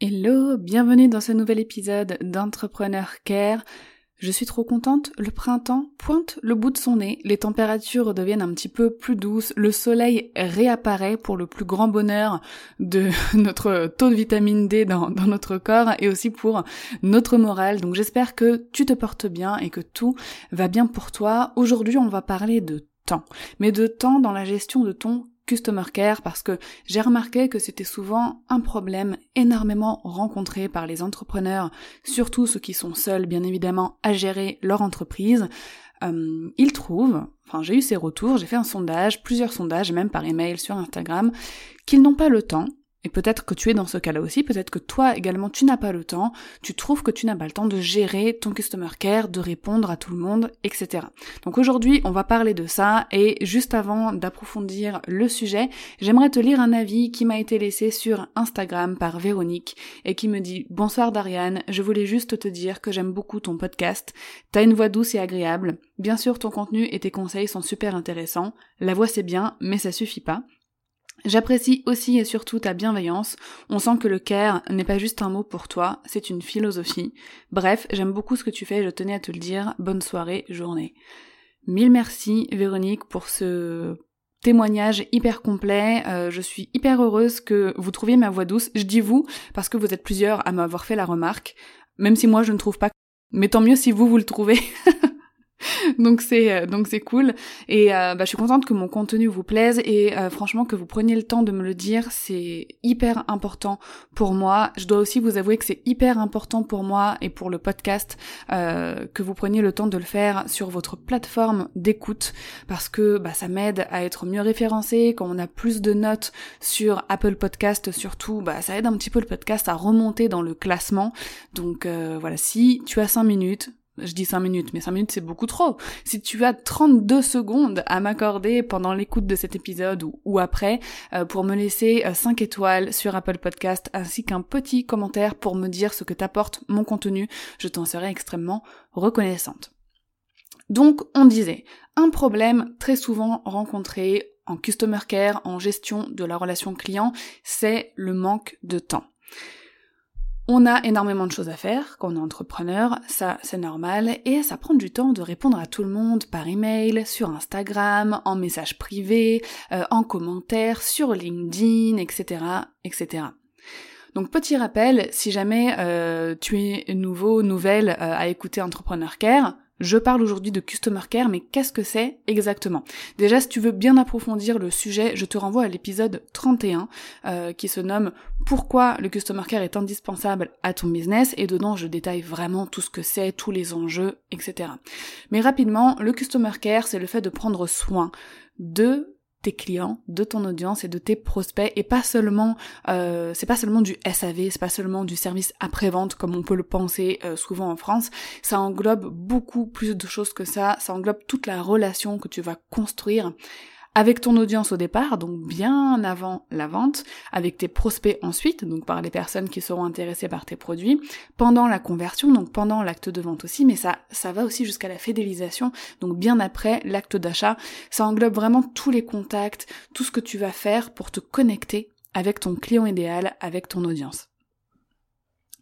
Hello, bienvenue dans ce nouvel épisode d'Entrepreneur Care. Je suis trop contente, le printemps pointe le bout de son nez, les températures deviennent un petit peu plus douces, le soleil réapparaît pour le plus grand bonheur de notre taux de vitamine D dans, notre corps et aussi pour notre morale. Donc j'espère que tu te portes bien et que tout va bien pour toi. Aujourd'hui on va parler de temps, mais de temps dans la gestion de ton Customer Care parce que j'ai remarqué que c'était souvent un problème énormément rencontré par les entrepreneurs, surtout ceux qui sont seuls bien évidemment à gérer leur entreprise. Euh, ils trouvent, enfin j'ai eu ces retours, j'ai fait un sondage, plusieurs sondages, même par email sur Instagram, qu'ils n'ont pas le temps et peut-être que tu es dans ce cas-là aussi, peut-être que toi également tu n'as pas le temps, tu trouves que tu n'as pas le temps de gérer ton customer care, de répondre à tout le monde, etc. Donc aujourd'hui on va parler de ça et juste avant d'approfondir le sujet, j'aimerais te lire un avis qui m'a été laissé sur Instagram par Véronique et qui me dit Bonsoir Dariane, je voulais juste te dire que j'aime beaucoup ton podcast, t'as une voix douce et agréable, bien sûr ton contenu et tes conseils sont super intéressants, la voix c'est bien mais ça suffit pas. J'apprécie aussi et surtout ta bienveillance. On sent que le care n'est pas juste un mot pour toi, c'est une philosophie. Bref, j'aime beaucoup ce que tu fais je tenais à te le dire. Bonne soirée, journée. Mille merci Véronique pour ce témoignage hyper complet. Euh, je suis hyper heureuse que vous trouviez ma voix douce. Je dis vous parce que vous êtes plusieurs à m'avoir fait la remarque, même si moi je ne trouve pas. Mais tant mieux si vous vous le trouvez. donc c'est euh, donc c'est cool. Et euh, bah, je suis contente que mon contenu vous plaise et euh, franchement que vous preniez le temps de me le dire c'est hyper important pour moi. Je dois aussi vous avouer que c'est hyper important pour moi et pour le podcast que vous preniez le temps de le faire sur votre plateforme d'écoute parce que bah, ça m'aide à être mieux référencé quand on a plus de notes sur Apple Podcast surtout bah ça aide un petit peu le podcast à remonter dans le classement. Donc voilà si tu as 5 minutes je dis 5 minutes, mais 5 minutes c'est beaucoup trop. Si tu as 32 secondes à m'accorder pendant l'écoute de cet épisode ou, après euh, pour me laisser 5 euh, étoiles sur Apple Podcast ainsi qu'un petit commentaire pour me dire ce que t'apporte mon contenu, je t'en serai extrêmement reconnaissante. Donc on disait, un problème très souvent rencontré en customer care, en gestion de la relation client, c'est le manque de temps. On a énormément de choses à faire quand on est entrepreneur, ça c'est normal, et ça prend du temps de répondre à tout le monde par email, sur Instagram, en message privé, euh, en commentaire, sur LinkedIn, etc., etc. Donc petit rappel, si jamais euh, tu es nouveau, nouvelle euh, à écouter Entrepreneur Care, je parle aujourd'hui de Customer Care, mais qu'est-ce que c'est exactement? Déjà, si tu veux bien approfondir le sujet, je te renvoie à l'épisode 31 euh, qui se nomme Pourquoi le Customer Care est indispensable à ton business? Et dedans je détaille vraiment tout ce que c'est, tous les enjeux, etc. Mais rapidement, le Customer Care, c'est le fait de prendre soin de tes clients, de ton audience et de tes prospects et pas seulement euh, c'est pas seulement du SAV, c'est pas seulement du service après-vente comme on peut le penser euh, souvent en France, ça englobe beaucoup plus de choses que ça, ça englobe toute la relation que tu vas construire avec ton audience au départ, donc bien avant la vente, avec tes prospects ensuite, donc par les personnes qui seront intéressées par tes produits, pendant la conversion, donc pendant l'acte de vente aussi, mais ça, ça va aussi jusqu'à la fidélisation, donc bien après l'acte d'achat. Ça englobe vraiment tous les contacts, tout ce que tu vas faire pour te connecter avec ton client idéal, avec ton audience.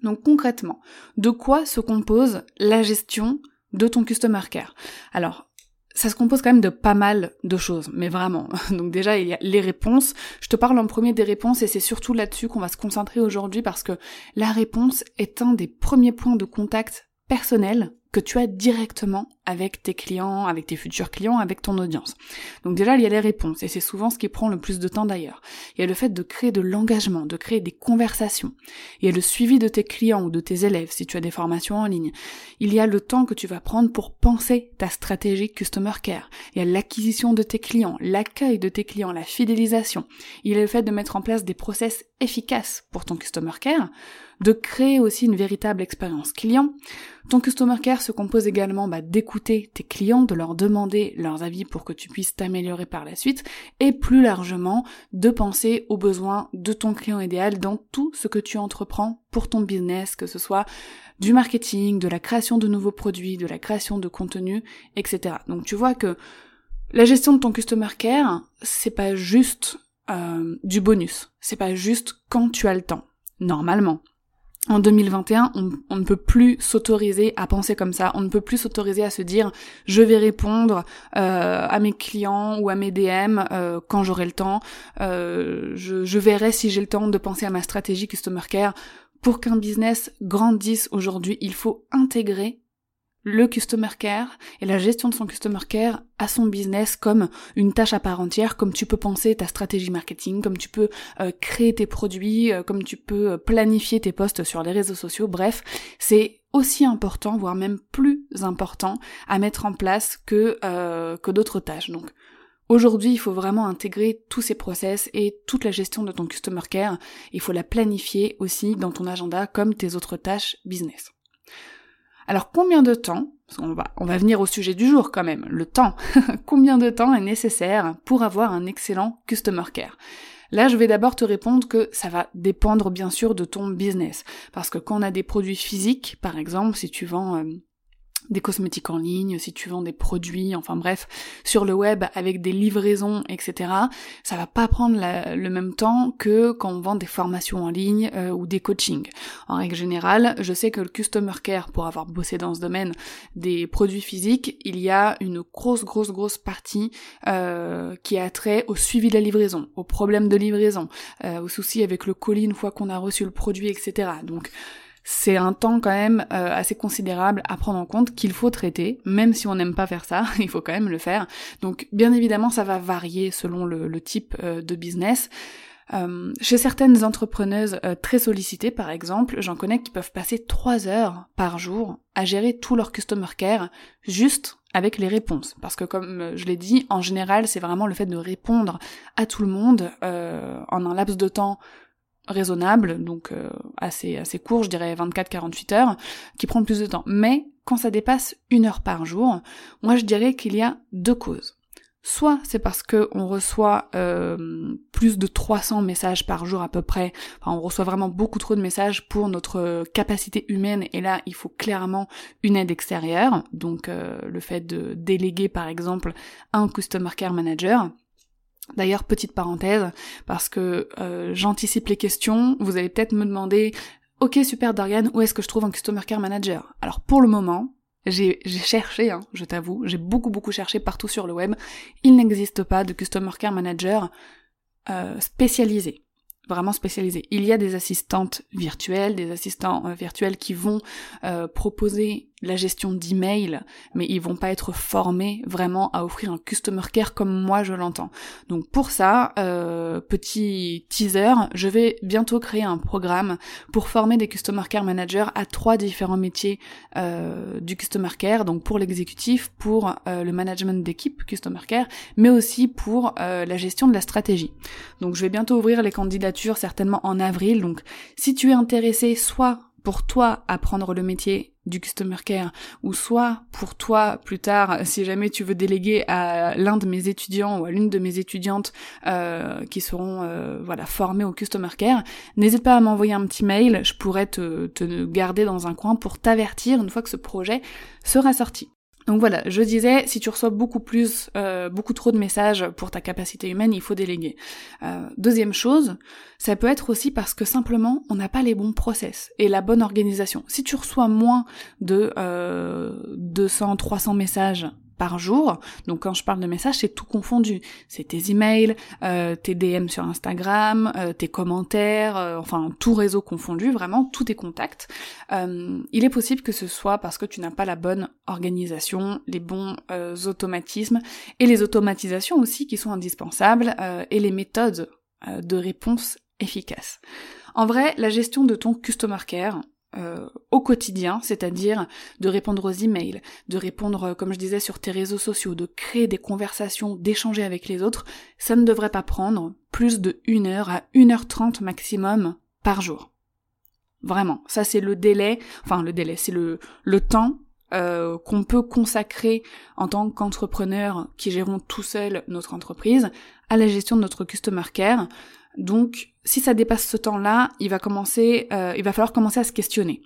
Donc concrètement, de quoi se compose la gestion de ton customer care? Alors, ça se compose quand même de pas mal de choses, mais vraiment. Donc déjà, il y a les réponses. Je te parle en premier des réponses et c'est surtout là-dessus qu'on va se concentrer aujourd'hui parce que la réponse est un des premiers points de contact personnel que tu as directement avec tes clients, avec tes futurs clients, avec ton audience. Donc déjà, il y a les réponses, et c'est souvent ce qui prend le plus de temps d'ailleurs. Il y a le fait de créer de l'engagement, de créer des conversations. Il y a le suivi de tes clients ou de tes élèves si tu as des formations en ligne. Il y a le temps que tu vas prendre pour penser ta stratégie Customer Care. Il y a l'acquisition de tes clients, l'accueil de tes clients, la fidélisation. Il y a le fait de mettre en place des process efficaces pour ton Customer Care de créer aussi une véritable expérience client. Ton Customer Care se compose également bah, d'écouter tes clients, de leur demander leurs avis pour que tu puisses t'améliorer par la suite, et plus largement de penser aux besoins de ton client idéal dans tout ce que tu entreprends pour ton business, que ce soit du marketing, de la création de nouveaux produits, de la création de contenu, etc. Donc tu vois que la gestion de ton Customer Care, c'est pas juste euh, du bonus, c'est pas juste quand tu as le temps, normalement en 2021, on, ne peut plus s'autoriser à penser comme ça, on ne peut plus s'autoriser à se dire je vais répondre euh, à mes clients ou à mes DM euh, quand j'aurai le temps, euh, je, je verrai si j'ai le temps de penser à ma stratégie Customer Care. Pour qu'un business grandisse aujourd'hui, il faut intégrer le customer care et la gestion de son customer care à son business comme une tâche à part entière, comme tu peux penser ta stratégie marketing, comme tu peux euh, créer tes produits, euh, comme tu peux euh, planifier tes posts sur les réseaux sociaux, bref, c'est aussi important, voire même plus important à mettre en place que, que d'autres tâches. Donc Aujourd'hui, il faut vraiment intégrer tous ces process et toute la gestion de ton customer care. Il faut la planifier aussi dans ton agenda comme tes autres tâches business. Alors combien de temps, on va, on va venir au sujet du jour quand même, le temps, combien de temps est nécessaire pour avoir un excellent customer care? Là, je vais d'abord te répondre que ça va dépendre bien sûr de ton business. Parce que quand on a des produits physiques, par exemple, si tu vends euh, des cosmétiques en ligne, si tu vends des produits, enfin bref, sur le web avec des livraisons, etc. Ça va pas prendre le même temps que quand on vend des formations en ligne euh, ou des coachings. En règle générale, je sais que le customer care, pour avoir bossé dans ce domaine des produits physiques, il y a une grosse, grosse, grosse partie euh, qui a trait au suivi de la livraison, aux problèmes de livraison, euh, aux soucis avec le colis une fois qu'on a reçu le produit, etc. Donc c'est un temps quand même euh, assez considérable à prendre en compte qu'il faut traiter, même si on n'aime pas faire ça, il faut quand même le faire. Donc bien évidemment ça va varier selon le, type euh, de business. Euh, chez certaines entrepreneuses très sollicitées par exemple, j'en connais qui peuvent passer trois heures par jour à gérer tout leur customer care juste avec les réponses. Parce que comme je l'ai dit, en général c'est vraiment le fait de répondre à tout le monde en un laps de temps raisonnable, donc euh, assez assez court, je dirais 24-48 heures, qui prend plus de temps. Mais quand ça dépasse une heure par jour, moi je dirais qu'il y a deux causes. Soit c'est parce que on reçoit euh, plus de 300 messages par jour à peu près, enfin on reçoit vraiment beaucoup trop de messages pour notre capacité humaine et là il faut clairement une aide extérieure, donc euh, le fait de déléguer par exemple un Customer Care Manager, D'ailleurs, petite parenthèse, parce que euh, j'anticipe les questions, vous allez peut-être me demander, ok super Dorian, où est-ce que je trouve un Customer Care Manager? Alors pour le moment, j'ai cherché, hein, je t'avoue, j'ai beaucoup beaucoup cherché partout sur le web, il n'existe pas de Customer Care Manager euh, spécialisé vraiment spécialisé. Il y a des assistantes virtuelles, des assistants euh, virtuels qui vont proposer la gestion d'email, mais ils vont pas être formés vraiment à offrir un customer care comme moi je l'entends. Donc pour ça, euh, petit teaser, je vais bientôt créer un programme pour former des customer care managers à trois différents métiers euh, du customer care, donc pour l'exécutif, pour euh, le management d'équipe customer care, mais aussi pour la gestion de la stratégie. Donc je vais bientôt ouvrir les candidatures certainement en avril. Donc si tu es intéressé soit pour toi apprendre le métier du customer care ou soit pour toi plus tard si jamais tu veux déléguer à l'un de mes étudiants ou à l'une de mes étudiantes euh, qui seront euh, voilà formés au customer care n'hésite pas à m'envoyer un petit mail. Je pourrais te, te garder dans un coin pour t'avertir une fois que ce projet sera sorti donc voilà, je disais, si tu reçois beaucoup plus, euh, beaucoup trop de messages pour ta capacité humaine, il faut déléguer. Euh, deuxième chose, ça peut être aussi parce que simplement on n'a pas les bons process et la bonne organisation. Si tu reçois moins de euh, 200, 300 messages par jour. Donc quand je parle de messages, c'est tout confondu. C'est tes emails, euh, tes DM sur Instagram, euh, tes commentaires, euh, enfin tout réseau confondu, vraiment tous tes contacts. il est possible que ce soit parce que tu n'as pas la bonne organisation, les bons automatismes et les automatisations aussi qui sont indispensables et les méthodes de réponse efficaces. En vrai, la gestion de ton customer care, euh, au quotidien, c'est-à-dire de répondre aux emails, de répondre, euh, comme je disais, sur tes réseaux sociaux, de créer des conversations, d'échanger avec les autres, ça ne devrait pas prendre plus de 1 heure à 1 heure 30 maximum par jour. Vraiment, ça c'est le délai, enfin le délai, c'est le, le temps euh, qu'on peut consacrer en tant qu'entrepreneur qui gérons tout seul notre entreprise à la gestion de notre customer care. Donc, si ça dépasse ce temps-là, il va commencer, euh, il va falloir commencer à se questionner.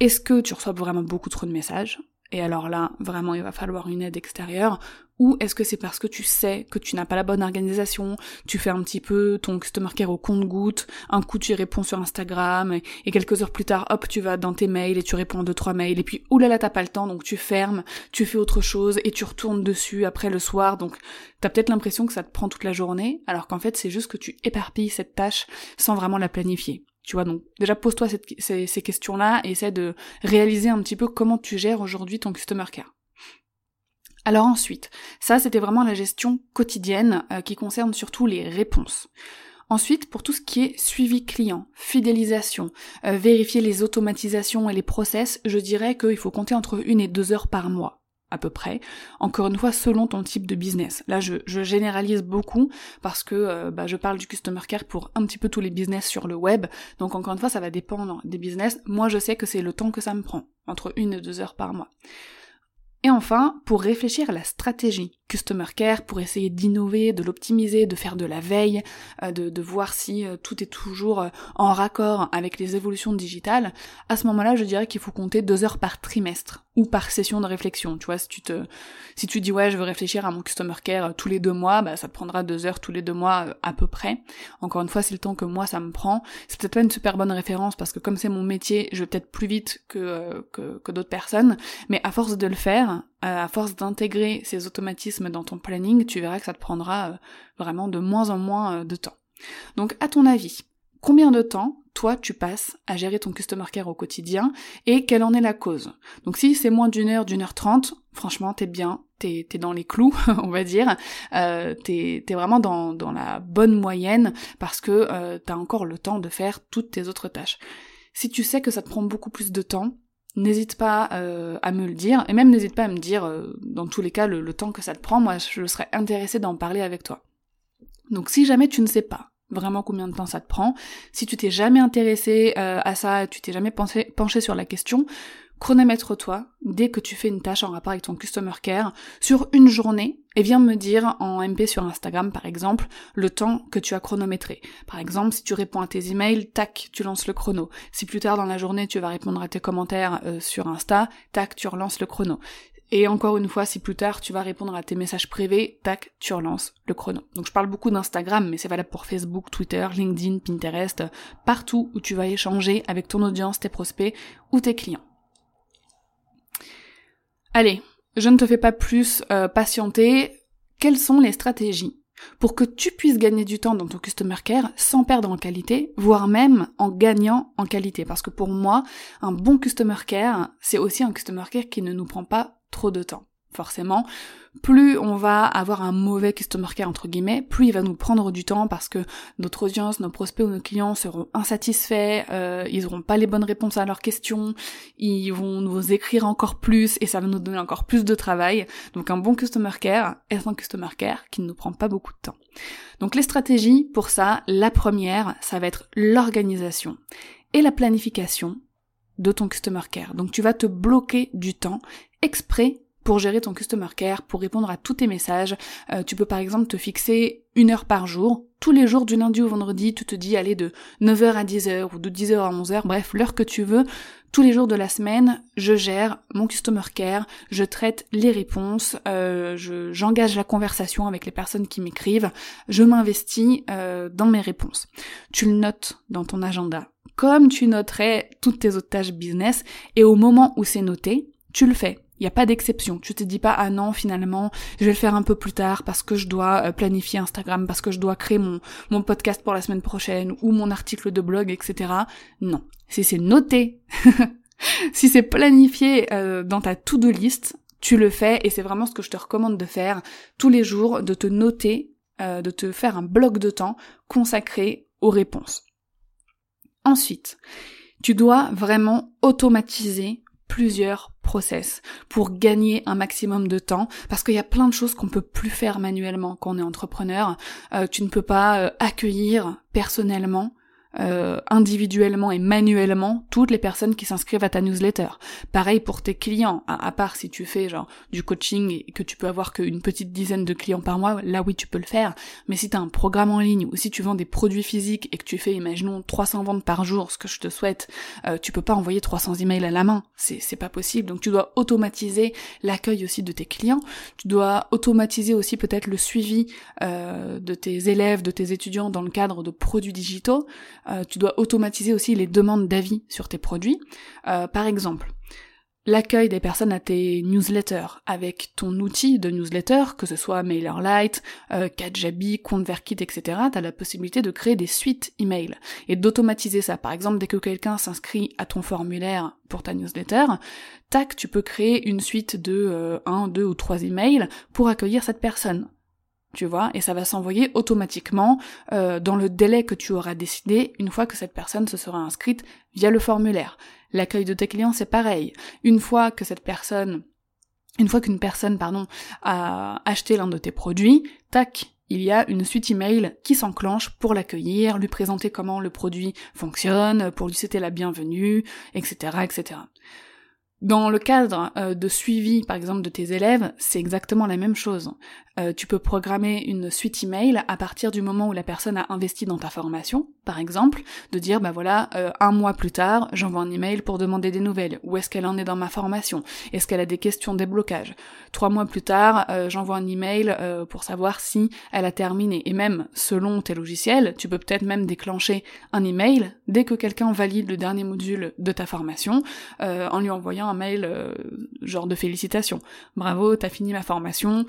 Est-ce que tu reçois vraiment beaucoup trop de messages? Et alors là, vraiment, il va falloir une aide extérieure, ou est-ce que c'est parce que tu sais que tu n'as pas la bonne organisation, tu fais un petit peu ton customer care au compte-goutte, un coup tu réponds sur Instagram, et, quelques heures plus tard, hop, tu vas dans tes mails et tu réponds à deux, trois mails, et puis oulala, t'as pas le temps, donc tu fermes, tu fais autre chose, et tu retournes dessus après le soir, donc t'as peut-être l'impression que ça te prend toute la journée, alors qu'en fait c'est juste que tu éparpilles cette tâche sans vraiment la planifier. Tu vois, donc déjà pose-toi ces, questions-là et essaie de réaliser un petit peu comment tu gères aujourd'hui ton customer care. Alors ensuite, ça c'était vraiment la gestion quotidienne euh, qui concerne surtout les réponses. Ensuite, pour tout ce qui est suivi client, fidélisation, euh, vérifier les automatisations et les process, je dirais qu'il faut compter entre une et deux heures par mois à peu près. Encore une fois, selon ton type de business. Là, je, généralise beaucoup parce que euh, bah, je parle du customer care pour un petit peu tous les business sur le web. Donc encore une fois, ça va dépendre des business. Moi, je sais que c'est le temps que ça me prend, entre une et deux heures par mois. Et enfin, pour réfléchir à la stratégie Customer Care, pour essayer d'innover, de l'optimiser, de faire de la veille, euh, de, voir si euh, tout est toujours euh, en raccord avec les évolutions digitales, à ce moment-là, je dirais qu'il faut compter deux heures par trimestre ou par session de réflexion. Tu vois, si tu te, si tu dis ouais, je veux réfléchir à mon Customer Care tous les deux mois, bah ça prendra deux heures tous les deux mois à peu près. Encore une fois, c'est le temps que moi ça me prend. C'est peut-être pas une super bonne référence parce que comme c'est mon métier, je vais peut-être plus vite que, que, que d'autres personnes, mais à force de le faire, à force d'intégrer ces automatismes dans ton planning, tu verras que ça te prendra euh, vraiment de moins en moins euh, de temps. Donc à ton avis, combien de temps toi tu passes à gérer ton customer care au quotidien et quelle en est la cause? Donc si c'est moins d'une heure, d'une heure trente, franchement t'es bien, t'es es dans les clous, on va dire, euh, t'es es vraiment dans, la bonne moyenne parce que euh, t'as encore le temps de faire toutes tes autres tâches. Si tu sais que ça te prend beaucoup plus de temps, n'hésite pas euh, à me le dire, et même n'hésite pas à me dire, euh, dans tous les cas, le, temps que ça te prend, moi je serais intéressée d'en parler avec toi. Donc si jamais tu ne sais pas vraiment combien de temps ça te prend, si tu t'es jamais intéressé euh, à ça, tu t'es jamais penché sur la question, chronomètre-toi dès que tu fais une tâche en rapport avec ton customer care sur une journée et viens me dire en MP sur Instagram par exemple le temps que tu as chronométré. Par exemple, si tu réponds à tes emails, tac, tu lances le chrono. Si plus tard dans la journée tu vas répondre à tes commentaires euh, sur Insta, tac, tu relances le chrono. Et encore une fois, si plus tard tu vas répondre à tes messages privés, tac, tu relances le chrono. Donc je parle beaucoup d'Instagram, mais c'est valable pour Facebook, Twitter, LinkedIn, Pinterest, partout où tu vas échanger avec ton audience, tes prospects ou tes clients. Allez, je ne te fais pas plus euh, patienter. Quelles sont les stratégies pour que tu puisses gagner du temps dans ton customer care sans perdre en qualité, voire même en gagnant en qualité? Parce que pour moi, un bon customer care, c'est aussi un customer care qui ne nous prend pas trop de temps forcément, plus on va avoir un mauvais customer care entre guillemets, plus il va nous prendre du temps parce que notre audience, nos prospects ou nos clients seront insatisfaits, euh, ils n'auront pas les bonnes réponses à leurs questions, ils vont nous écrire encore plus et ça va nous donner encore plus de travail. Donc un bon customer care est un customer care qui ne nous prend pas beaucoup de temps. Donc les stratégies pour ça, la première, ça va être l'organisation et la planification de ton customer care. Donc tu vas te bloquer du temps exprès pour gérer ton customer care, pour répondre à tous tes messages. Euh, tu peux par exemple te fixer une heure par jour. Tous les jours du lundi au vendredi, tu te dis aller de 9h à 10h ou de 10h à 11h, bref, l'heure que tu veux. Tous les jours de la semaine, je gère mon customer care, je traite les réponses, euh, j'engage la conversation avec les personnes qui m'écrivent, je m'investis euh, dans mes réponses. Tu le notes dans ton agenda, comme tu noterais toutes tes autres tâches business, et au moment où c'est noté, tu le fais Il n'y a pas d'exception. Tu te dis pas ah non finalement je vais le faire un peu plus tard parce que je dois euh, planifier Instagram, parce que je dois créer mon, mon podcast pour la semaine prochaine ou mon article de blog, etc. Non. Si c'est noté, si c'est planifié euh, dans ta to-do list, tu le fais et c'est vraiment ce que je te recommande de faire tous les jours, de te noter, euh, de te faire un bloc de temps consacré aux réponses. Ensuite, tu dois vraiment automatiser plusieurs process pour gagner un maximum de temps parce qu'il y a plein de choses qu'on peut plus faire manuellement quand on est entrepreneur. Euh, tu ne peux pas euh, accueillir personnellement euh, individuellement et manuellement toutes les personnes qui s'inscrivent à ta newsletter. Pareil pour tes clients, à, part si tu fais genre du coaching et que tu peux avoir qu'une petite dizaine de clients par mois, là oui tu peux le faire, mais si tu as un programme en ligne ou si tu vends des produits physiques et que tu fais imaginons 300 ventes par jour, ce que je te souhaite, euh, tu peux pas envoyer 300 emails à la main, c'est c'est pas possible. Donc tu dois automatiser l'accueil aussi de tes clients, tu dois automatiser aussi peut-être le suivi euh, de tes élèves, de tes étudiants dans le cadre de produits digitaux. Euh, tu dois automatiser aussi les demandes d'avis sur tes produits. Euh, par exemple, l'accueil des personnes à tes newsletters avec ton outil de newsletter, que ce soit MailerLite, euh, Kajabi, ConvertKit, etc., tu la possibilité de créer des suites email et d'automatiser ça. Par exemple, dès que quelqu'un s'inscrit à ton formulaire pour ta newsletter, tac, tu peux créer une suite de euh, 1, 2 ou 3 emails pour accueillir cette personne tu vois, et ça va s'envoyer automatiquement euh, dans le délai que tu auras décidé une fois que cette personne se sera inscrite via le formulaire. L'accueil de tes clients, c'est pareil. Une fois que cette personne, une fois qu'une personne, pardon, a acheté l'un de tes produits, tac, il y a une suite email qui s'enclenche pour l'accueillir, lui présenter comment le produit fonctionne, pour lui souhaiter la bienvenue, etc., etc. Dans le cadre euh, de suivi, par exemple, de tes élèves, c'est exactement la même chose. Euh, tu peux programmer une suite email à partir du moment où la personne a investi dans ta formation, par exemple, de dire bah voilà, euh, un mois plus tard, j'envoie un email pour demander des nouvelles. Où est-ce qu'elle en est dans ma formation? Est-ce qu'elle a des questions de déblocage Trois mois plus tard, euh, j'envoie un email pour savoir si elle a terminé. Et même selon tes logiciels, tu peux peut-être même déclencher un email dès que quelqu'un valide le dernier module de ta formation, en lui envoyant un mail genre de félicitations. Bravo, t'as fini ma formation.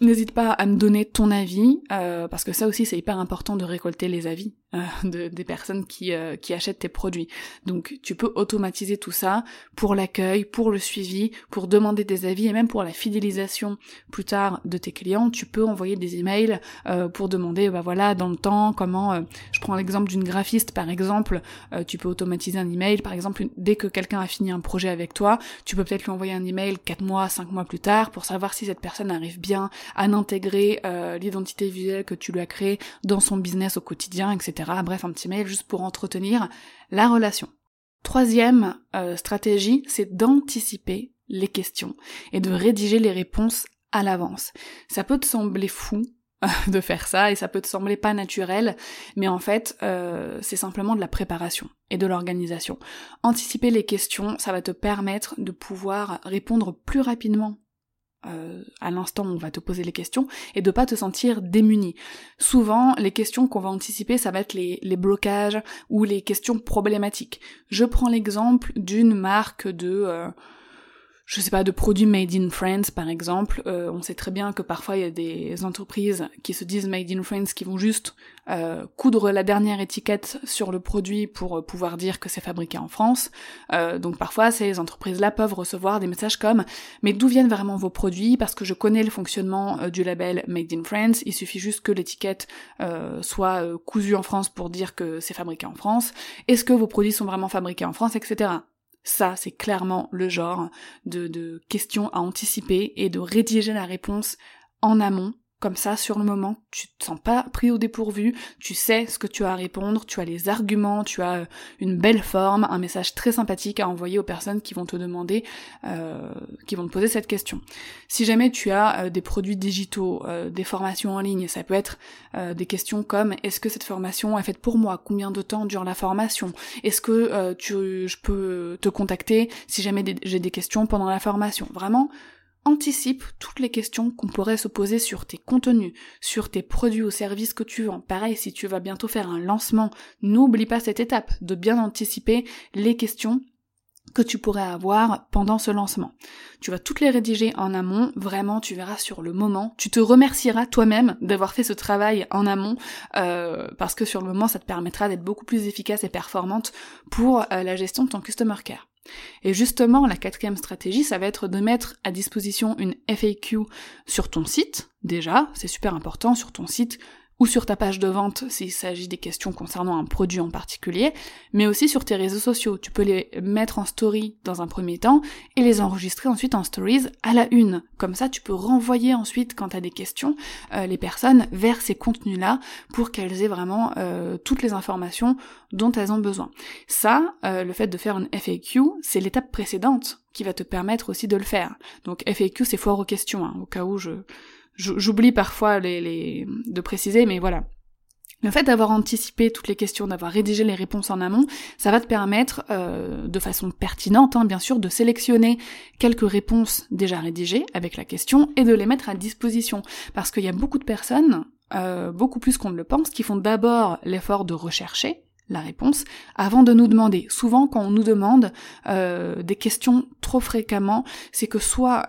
N'hésite pas à me donner ton avis, euh, parce que ça aussi c'est hyper important de récolter les avis euh, de, des personnes qui, euh, qui achètent tes produits. Donc tu peux automatiser tout ça pour l'accueil, pour le suivi, pour demander des avis et même pour la fidélisation plus tard de tes clients. Tu peux envoyer des emails euh, pour demander, bah voilà, dans le temps, comment. je prends l'exemple d'une graphiste par exemple. tu peux automatiser un email, par exemple, dès que quelqu'un a fini un projet avec toi, tu peux peut-être lui envoyer un email 4 mois, 5 mois plus tard pour savoir si cette personne arrive bien à intégrer l'identité visuelle que tu lui as créée dans son business au quotidien, etc. Bref, un petit mail juste pour entretenir la relation. Troisième euh, stratégie, c'est d'anticiper les questions et de rédiger les réponses à l'avance. Ça peut te sembler fou de faire ça et ça peut te sembler pas naturel, mais en fait euh, c'est simplement de la préparation et de l'organisation. Anticiper les questions, ça va te permettre de pouvoir répondre plus rapidement euh, à l'instant où on va te poser les questions et de pas te sentir démuni. Souvent, les questions qu'on va anticiper, ça va être les, blocages ou les questions problématiques. Je prends l'exemple d'une marque de euh, je sais pas, de produits made in France par exemple. Euh, on sait très bien que parfois il y a des entreprises qui se disent made in France qui vont juste euh, coudre la dernière étiquette sur le produit pour euh, pouvoir dire que c'est fabriqué en France. donc parfois ces entreprises-là peuvent recevoir des messages comme mais d'où viennent vraiment vos produits? Parce que je connais le fonctionnement du label made in France. Il suffit juste que l'étiquette soit cousue en France pour dire que c'est fabriqué en France. Est-ce que vos produits sont vraiment fabriqués en France, etc. Ça, c'est clairement le genre de, questions à anticiper et de rédiger la réponse en amont comme ça, sur le moment, tu te sens pas pris au dépourvu, tu sais ce que tu as à répondre, tu as les arguments, tu as euh, une belle forme, un message très sympathique à envoyer aux personnes qui vont te demander, euh, qui vont te poser cette question. Si jamais tu as euh, des produits digitaux, des formations en ligne, ça peut être des questions comme est-ce que cette formation est faite pour moi? Combien de temps dure la formation? Est-ce que tu, je peux te contacter si jamais j'ai des questions pendant la formation? Vraiment, anticipe toutes les questions qu'on pourrait se poser sur tes contenus, sur tes produits ou services que tu vends. Pareil, si tu vas bientôt faire un lancement, n'oublie pas cette étape de bien anticiper les questions que tu pourrais avoir pendant ce lancement. Tu vas toutes les rédiger en amont, vraiment tu verras sur le moment, tu te remercieras toi-même d'avoir fait ce travail en amont, euh, parce que sur le moment ça te permettra d'être beaucoup plus efficace et performante pour euh, la gestion de ton customer care. Et justement, la quatrième stratégie, ça va être de mettre à disposition une FAQ sur ton site, déjà, c'est super important, sur ton site, ou sur ta page de vente s'il s'agit des questions concernant un produit en particulier, mais aussi sur tes réseaux sociaux. Tu peux les mettre en story dans un premier temps et les enregistrer ensuite en stories à la une. Comme ça, tu peux renvoyer ensuite, quand tu as des questions, euh, les personnes vers ces contenus-là pour qu'elles aient vraiment euh, toutes les informations dont elles ont besoin. Ça, euh, le fait de faire une FAQ, c'est l'étape précédente qui va te permettre aussi de le faire. Donc FAQ, c'est foire aux questions, hein, au cas où je J'oublie parfois les, de préciser, mais voilà. Le fait d'avoir anticipé toutes les questions, d'avoir rédigé les réponses en amont, ça va te permettre, euh, de façon pertinente, hein, bien sûr, de sélectionner quelques réponses déjà rédigées avec la question et de les mettre à disposition. Parce qu'il y a beaucoup de personnes, euh, beaucoup plus qu'on ne le pense, qui font d'abord l'effort de rechercher la réponse avant de nous demander. Souvent, quand on nous demande euh, des questions trop fréquemment, c'est que soit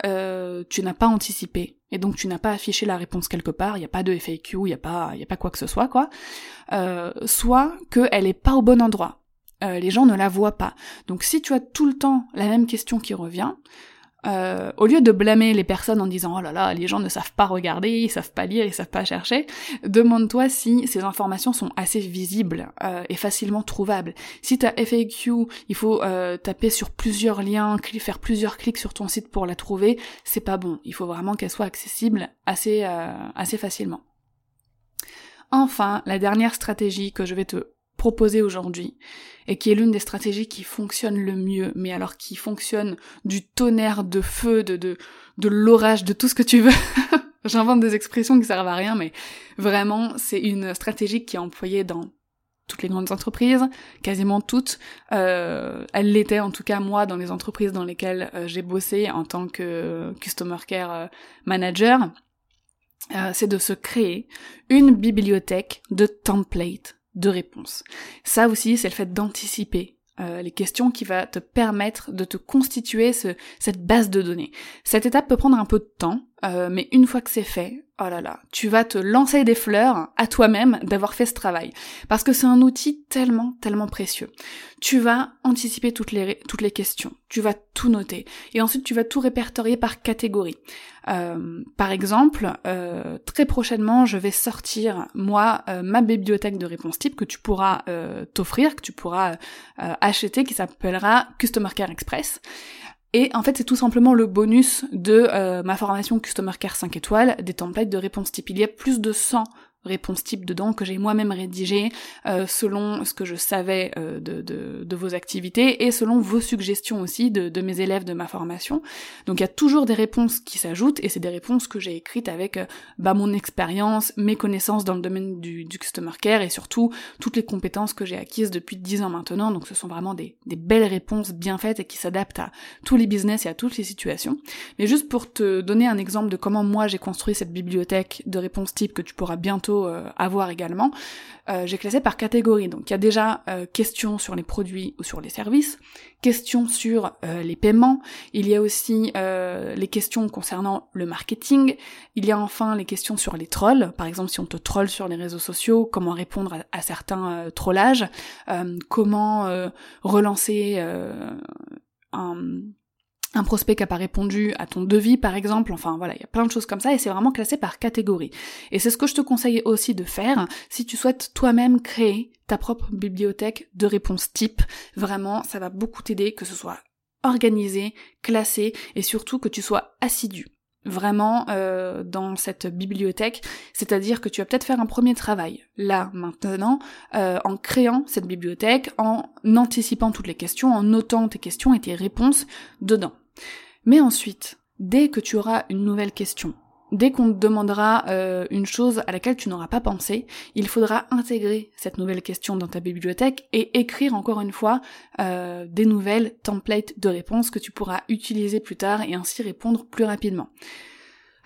tu n'as pas anticipé et donc tu n'as pas affiché la réponse quelque part, il n'y a pas de FAQ, il n'y a pas, il a pas quoi que ce soit quoi. Euh, soit qu'elle est pas au bon endroit. Euh, les gens ne la voient pas. Donc si tu as tout le temps la même question qui revient, euh, au lieu de blâmer les personnes en disant oh là là, les gens ne savent pas regarder, ils savent pas lire, ils savent pas chercher, demande-toi si ces informations sont assez visibles euh, et facilement trouvables. Si ta FAQ, il faut euh, taper sur plusieurs liens, faire plusieurs clics sur ton site pour la trouver, c'est pas bon. Il faut vraiment qu'elle soit accessible assez assez facilement. Enfin, la dernière stratégie que je vais te proposée aujourd'hui et qui est l'une des stratégies qui fonctionne le mieux, mais alors qui fonctionne du tonnerre de feu, de, de, de l'orage, de tout ce que tu veux. J'invente des expressions qui servent à rien, mais vraiment, c'est une stratégie qui est employée dans toutes les grandes entreprises, quasiment toutes. Euh, elle l'était en tout cas moi dans les entreprises dans lesquelles euh, j'ai bossé en tant que Customer Care euh, Manager. c'est de se créer une bibliothèque de templates de réponses. Ça aussi, c'est le fait d'anticiper euh, les questions qui va te permettre de te constituer cette base de données. Cette étape peut prendre un peu de temps, euh, mais une fois que c'est fait, oh là là, tu vas te lancer des fleurs à toi-même d'avoir fait ce travail. Parce que c'est un outil tellement, tellement précieux. Tu vas anticiper toutes les, toutes les questions, tu vas tout noter, et ensuite tu vas tout répertorier par catégorie. Euh, par exemple, euh, très prochainement, je vais sortir, moi, euh, ma bibliothèque de réponses type que tu pourras t'offrir, que tu pourras acheter, qui s'appellera Customer Care Express. Et en fait, c'est tout simplement le bonus de euh, ma formation Customer Care 5 étoiles, des templates de réponse type. Il y a plus de 100 réponse type dedans que j'ai moi-même rédigé euh, selon ce que je savais euh, de, de, de, vos activités et selon vos suggestions aussi de, de, mes élèves de ma formation. Donc il y a toujours des réponses qui s'ajoutent et c'est des réponses que j'ai écrites avec euh, bah, mon expérience, mes connaissances dans le domaine du, du, customer care et surtout toutes les compétences que j'ai acquises depuis 10 ans maintenant. Donc ce sont vraiment des, des belles réponses bien faites et qui s'adaptent à tous les business et à toutes les situations. Mais juste pour te donner un exemple de comment moi j'ai construit cette bibliothèque de réponses type que tu pourras bientôt avoir euh, également, euh, j'ai classé par catégorie. Donc il y a déjà euh, questions sur les produits ou sur les services, questions sur les paiements, il y a aussi les questions concernant le marketing, il y a enfin les questions sur les trolls, par exemple si on te troll sur les réseaux sociaux, comment répondre à, certains trollages, comment relancer un un prospect qui n'a pas répondu à ton devis par exemple, enfin voilà, il y a plein de choses comme ça et c'est vraiment classé par catégorie. Et c'est ce que je te conseille aussi de faire si tu souhaites toi-même créer ta propre bibliothèque de réponses type. Vraiment, ça va beaucoup t'aider que ce soit organisé, classé et surtout que tu sois assidu vraiment euh, dans cette bibliothèque, c'est-à-dire que tu vas peut-être faire un premier travail là maintenant euh, en créant cette bibliothèque, en anticipant toutes les questions, en notant tes questions et tes réponses dedans. Mais ensuite, dès que tu auras une nouvelle question, dès qu'on te demandera euh, une chose à laquelle tu n'auras pas pensé, il faudra intégrer cette nouvelle question dans ta bibliothèque et écrire encore une fois euh, des nouvelles templates de réponses que tu pourras utiliser plus tard et ainsi répondre plus rapidement.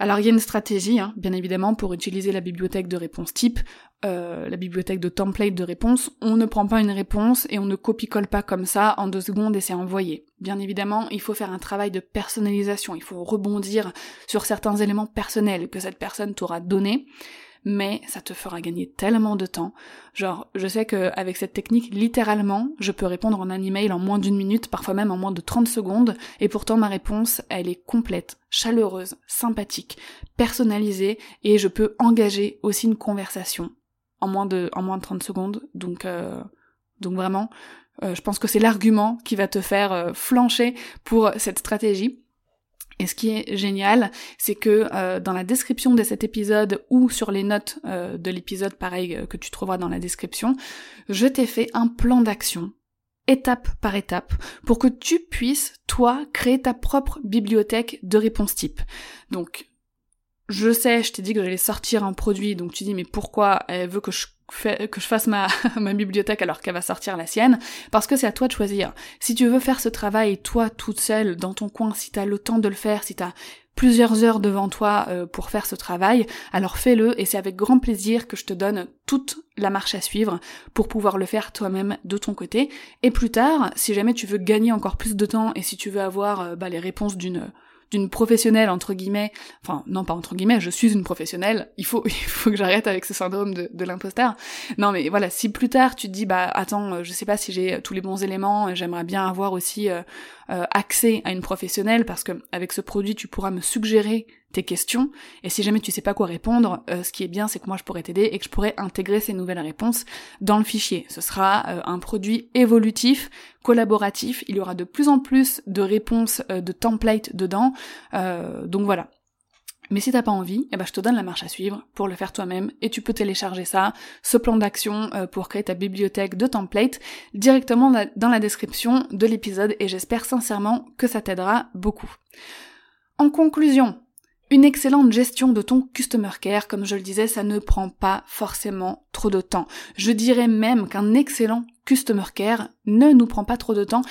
Alors il y a une stratégie, hein, bien évidemment, pour utiliser la bibliothèque de réponse type, euh, la bibliothèque de template de réponse. On ne prend pas une réponse et on ne copie-colle pas comme ça en deux secondes et c'est envoyé. Bien évidemment, il faut faire un travail de personnalisation, il faut rebondir sur certains éléments personnels que cette personne t'aura donné mais ça te fera gagner tellement de temps. Genre, je sais qu'avec cette technique, littéralement, je peux répondre en un email en moins d'une minute, parfois même en moins de 30 secondes, et pourtant ma réponse, elle est complète, chaleureuse, sympathique, personnalisée, et je peux engager aussi une conversation en moins de, en moins de 30 secondes. Donc, euh, donc vraiment, euh, je pense que c'est l'argument qui va te faire euh, flancher pour cette stratégie. Et ce qui est génial, c'est que euh, dans la description de cet épisode ou sur les notes euh, de l'épisode, pareil euh, que tu trouveras dans la description, je t'ai fait un plan d'action étape par étape pour que tu puisses, toi, créer ta propre bibliothèque de réponses type. Donc, je sais, je t'ai dit que j'allais sortir un produit, donc tu dis mais pourquoi elle veut que je fasse ma, ma bibliothèque alors qu'elle va sortir la sienne, parce que c'est à toi de choisir. Si tu veux faire ce travail toi toute seule dans ton coin, si t'as le temps de le faire, si t'as plusieurs heures devant toi euh, pour faire ce travail, alors fais-le et c'est avec grand plaisir que je te donne toute la marche à suivre pour pouvoir le faire toi-même de ton côté. Et plus tard, si jamais tu veux gagner encore plus de temps et si tu veux avoir euh, bah, les réponses d'une d'une professionnelle entre guillemets, enfin non pas entre guillemets, je suis une professionnelle, il faut il faut que j'arrête avec ce syndrome de, l'imposteur. Non mais voilà, si plus tard tu te dis bah attends, euh, je sais pas si j'ai tous les bons éléments, j'aimerais bien avoir aussi euh, euh, accès à une professionnelle parce que avec ce produit tu pourras me suggérer tes questions et si jamais tu sais pas quoi répondre, ce qui est bien c'est que moi je pourrais t'aider et que je pourrais intégrer ces nouvelles réponses dans le fichier. Ce sera un produit évolutif collaboratif, il y aura de plus en plus de réponses, euh, de templates dedans, euh, donc voilà. Mais si t'as pas envie, eh ben je te donne la marche à suivre pour le faire toi-même et tu peux télécharger ça, ce plan d'action euh, pour créer ta bibliothèque de templates directement dans la description de l'épisode et j'espère sincèrement que ça t'aidera beaucoup. En conclusion, une excellente gestion de ton customer care, comme je le disais, ça ne prend pas forcément trop de temps. Je dirais même qu'un excellent customer care ne nous prend pas trop de temps.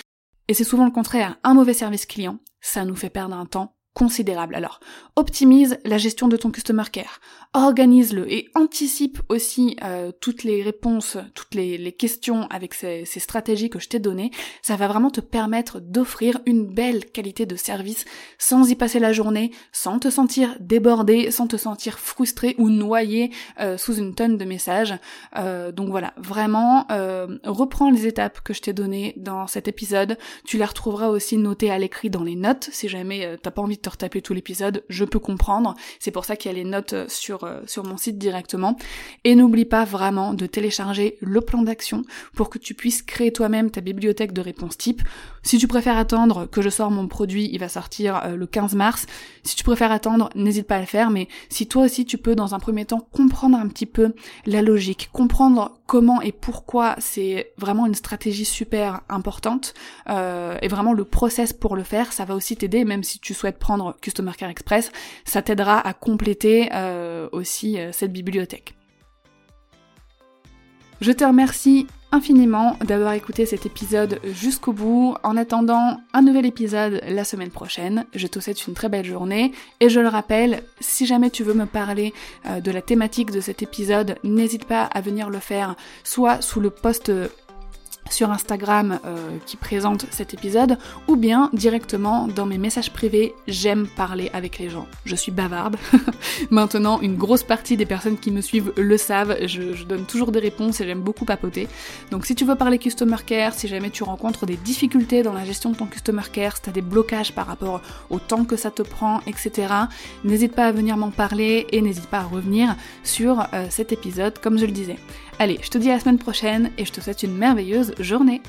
Et c'est souvent le contraire. Un mauvais service client, ça nous fait perdre un temps considérable. Alors, optimise la gestion de ton customer care, organise-le et anticipe aussi euh, toutes les réponses, toutes les, questions avec ces, ces, stratégies que je t'ai données. Ça va vraiment te permettre d'offrir une belle qualité de service sans y passer la journée, sans te sentir débordé, sans te sentir frustré ou noyé euh, sous une tonne de messages. Euh, donc voilà, vraiment, reprends les étapes que je t'ai données dans cet épisode. Tu les retrouveras aussi notées à l'écrit dans les notes si jamais t'as pas envie te retaper tout l'épisode, je peux comprendre. C'est pour ça qu'il y a les notes euh, sur, euh, sur mon site directement. Et n'oublie pas vraiment de télécharger le plan d'action pour que tu puisses créer toi-même ta bibliothèque de réponses type. Si tu préfères attendre que je sors mon produit, il va sortir euh, le 15 mars. Si tu préfères attendre, n'hésite pas à le faire, mais si toi aussi tu peux dans un premier temps comprendre un petit peu la logique, comprendre comment et pourquoi c'est vraiment une stratégie super importante, et vraiment le process pour le faire, ça va aussi t'aider, même si tu souhaites prendre Customer Care Express, ça t'aidera à compléter euh, aussi euh, cette bibliothèque. Je te remercie infiniment d'avoir écouté cet épisode jusqu'au bout. En attendant un nouvel épisode la semaine prochaine, je te souhaite une très belle journée et je le rappelle, si jamais tu veux me parler euh, de la thématique de cet épisode, n'hésite pas à venir le faire soit sous le post sur Instagram euh, qui présente cet épisode ou bien directement dans mes messages privés. J'aime parler avec les gens. Je suis bavarde. Maintenant, une grosse partie des personnes qui me suivent le savent. Je, donne toujours des réponses et j'aime beaucoup papoter. Donc si tu veux parler Customer Care, si jamais tu rencontres des difficultés dans la gestion de ton Customer Care, si tu as des blocages par rapport au temps que ça te prend, etc., n'hésite pas à venir m'en parler et n'hésite pas à revenir sur euh, cet épisode comme je le disais. Allez, je te dis à la semaine prochaine et je te souhaite une merveilleuse journée.